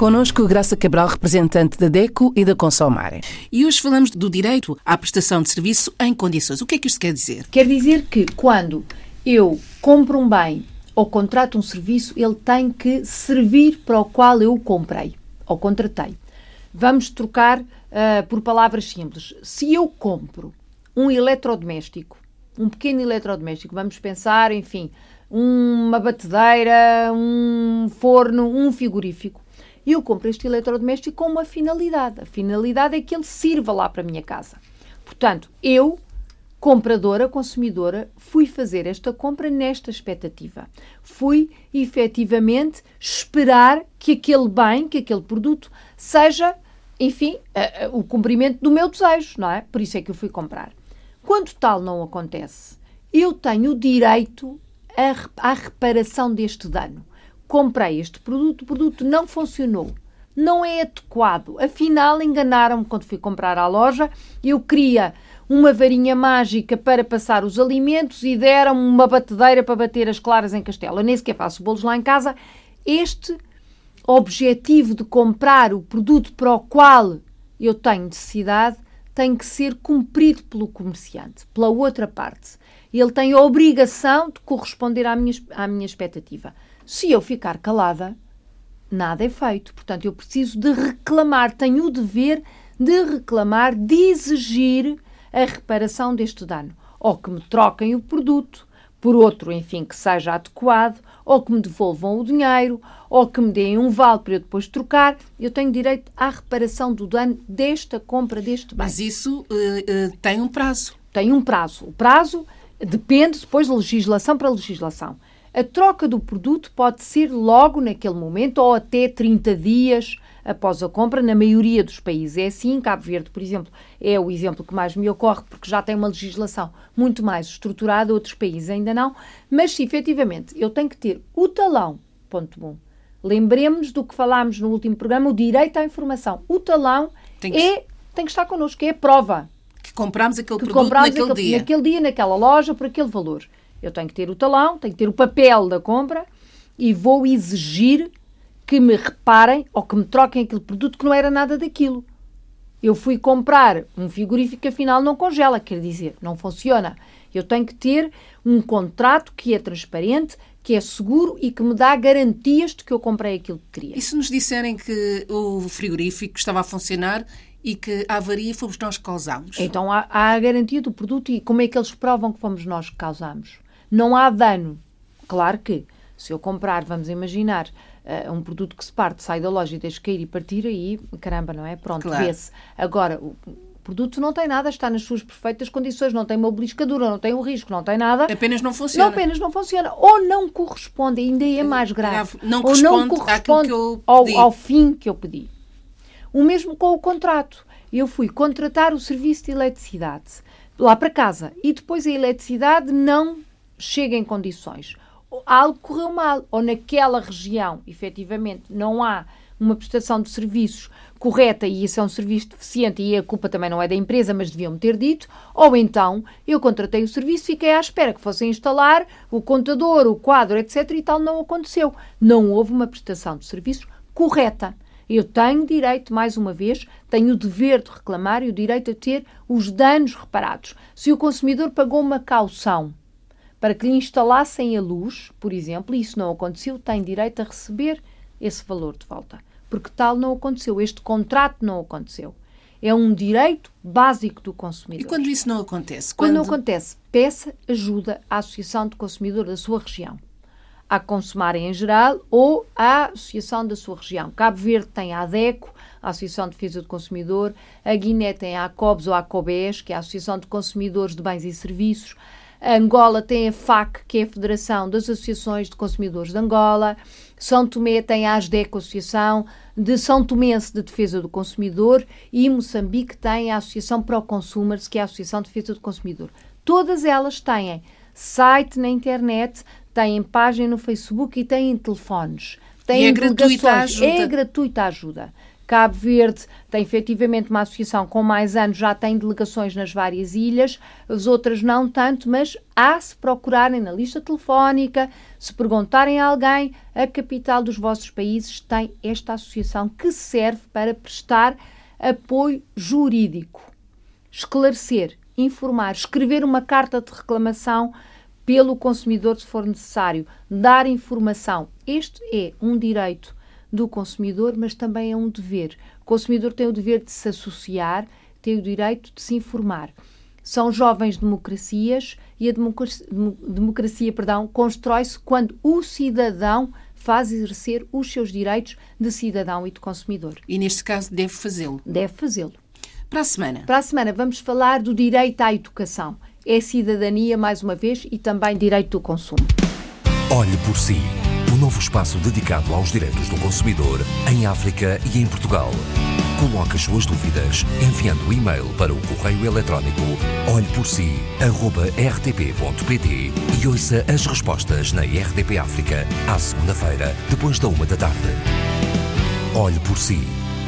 Conosco Graça Cabral, representante da DECO e da Consomare. E hoje falamos do direito à prestação de serviço em condições. O que é que isto quer dizer? Quer dizer que quando eu compro um bem ou contrato um serviço, ele tem que servir para o qual eu o comprei ou contratei. Vamos trocar uh, por palavras simples. Se eu compro um eletrodoméstico, um pequeno eletrodoméstico, vamos pensar, enfim, uma batedeira, um forno, um frigorífico eu compro este eletrodoméstico com uma finalidade. A finalidade é que ele sirva lá para a minha casa. Portanto, eu, compradora, consumidora, fui fazer esta compra nesta expectativa. Fui, efetivamente, esperar que aquele bem, que aquele produto, seja, enfim, o cumprimento do meu desejo, não é? Por isso é que eu fui comprar. Quando tal não acontece, eu tenho o direito à reparação deste dano comprei este produto, o produto não funcionou, não é adequado. Afinal, enganaram-me quando fui comprar à loja. Eu queria uma varinha mágica para passar os alimentos e deram-me uma batedeira para bater as claras em castelo. Eu nem sequer faço bolos lá em casa. Este objetivo de comprar o produto para o qual eu tenho necessidade tem que ser cumprido pelo comerciante. Pela outra parte, ele tem a obrigação de corresponder à minha, à minha expectativa. Se eu ficar calada, nada é feito. Portanto, eu preciso de reclamar, tenho o dever de reclamar, de exigir a reparação deste dano. Ou que me troquem o produto por outro, enfim, que seja adequado, ou que me devolvam o dinheiro, ou que me deem um vale para eu depois trocar. Eu tenho direito à reparação do dano desta compra deste bem. Mas isso uh, uh, tem um prazo. Tem um prazo. O prazo depende depois de legislação para legislação. A troca do produto pode ser logo naquele momento ou até 30 dias após a compra, na maioria dos países é assim. Cabo Verde, por exemplo, é o exemplo que mais me ocorre, porque já tem uma legislação muito mais estruturada, outros países ainda não. Mas se efetivamente eu tenho que ter o talão, ponto 1. Um. Lembremos do que falámos no último programa, o direito à informação. O talão tem que, é, tem que estar connosco, é a prova. Que compramos aquele que produto compramos naquele aquele, dia. Naquele dia, naquela loja, por aquele valor. Eu tenho que ter o talão, tenho que ter o papel da compra e vou exigir que me reparem ou que me troquem aquele produto que não era nada daquilo. Eu fui comprar um frigorífico que afinal não congela, quer dizer, não funciona. Eu tenho que ter um contrato que é transparente, que é seguro e que me dá garantias de que eu comprei aquilo que queria. E se nos disserem que o frigorífico estava a funcionar e que a avaria fomos nós que causámos? Então há, há, a garantia do produto e como é que eles provam que fomos nós que causamos? Não há dano. Claro que, se eu comprar, vamos imaginar, uh, um produto que se parte, sai da loja e deixa cair e partir, aí, caramba, não é? Pronto, claro. vê-se. Agora, o produto não tem nada, está nas suas perfeitas condições, não tem uma beliscadura, não tem um risco, não tem nada. Apenas não funciona. Não, apenas não funciona. Ou não corresponde, ainda é mais grave. Não corresponde, ou não corresponde ao, ao fim que eu pedi. O mesmo com o contrato. Eu fui contratar o serviço de eletricidade lá para casa e depois a eletricidade não chega em condições, algo correu mal, ou naquela região, efetivamente, não há uma prestação de serviços correta e isso é um serviço deficiente e a culpa também não é da empresa, mas deviam-me ter dito, ou então eu contratei o serviço, fiquei à espera que fossem instalar o contador, o quadro, etc. e tal, não aconteceu. Não houve uma prestação de serviços correta. Eu tenho direito, mais uma vez, tenho o dever de reclamar e o direito a ter os danos reparados. Se o consumidor pagou uma caução para que lhe instalassem a luz, por exemplo, e isso não aconteceu, tem direito a receber esse valor de volta. Porque tal não aconteceu, este contrato não aconteceu. É um direito básico do consumidor. E quando isso não acontece? Quando, quando não acontece, peça ajuda à Associação de Consumidor da sua região. À Consumarem em geral ou à Associação da sua região. Cabo Verde tem a ADECO, a Associação de Defesa do Consumidor, a Guiné tem a ACOBS ou a ACOBES, que é a Associação de Consumidores de Bens e Serviços, a Angola tem a FAC, que é a Federação das Associações de Consumidores de Angola. São Tomé tem a ASDEC, Associação de São Tomense de Defesa do Consumidor. E Moçambique tem a Associação Pro Consumers, que é a Associação de Defesa do Consumidor. Todas elas têm site na internet, têm página no Facebook e têm telefones. Têm e é gratuita a ajuda. É gratuita a ajuda. Cabo Verde tem efetivamente uma associação com mais anos, já tem delegações nas várias ilhas, as outras não tanto, mas há se procurarem na lista telefónica, se perguntarem a alguém, a capital dos vossos países tem esta associação que serve para prestar apoio jurídico, esclarecer, informar, escrever uma carta de reclamação pelo consumidor se for necessário, dar informação. Este é um direito do consumidor, mas também é um dever. O consumidor tem o dever de se associar, tem o direito de se informar. São jovens democracias e a democracia, democracia perdão, constrói-se quando o cidadão faz exercer os seus direitos de cidadão e de consumidor. E neste caso deve fazê-lo. Deve fazê-lo. Para a semana. Para a semana vamos falar do direito à educação. É cidadania, mais uma vez, e também direito do consumo. Olhe por si novo espaço dedicado aos direitos do consumidor em África e em Portugal. Coloque as suas dúvidas enviando o e-mail para o correio eletrónico olheporsi.rtp.pt e ouça as respostas na RDP África à segunda-feira, depois da uma da tarde. Olhe por si.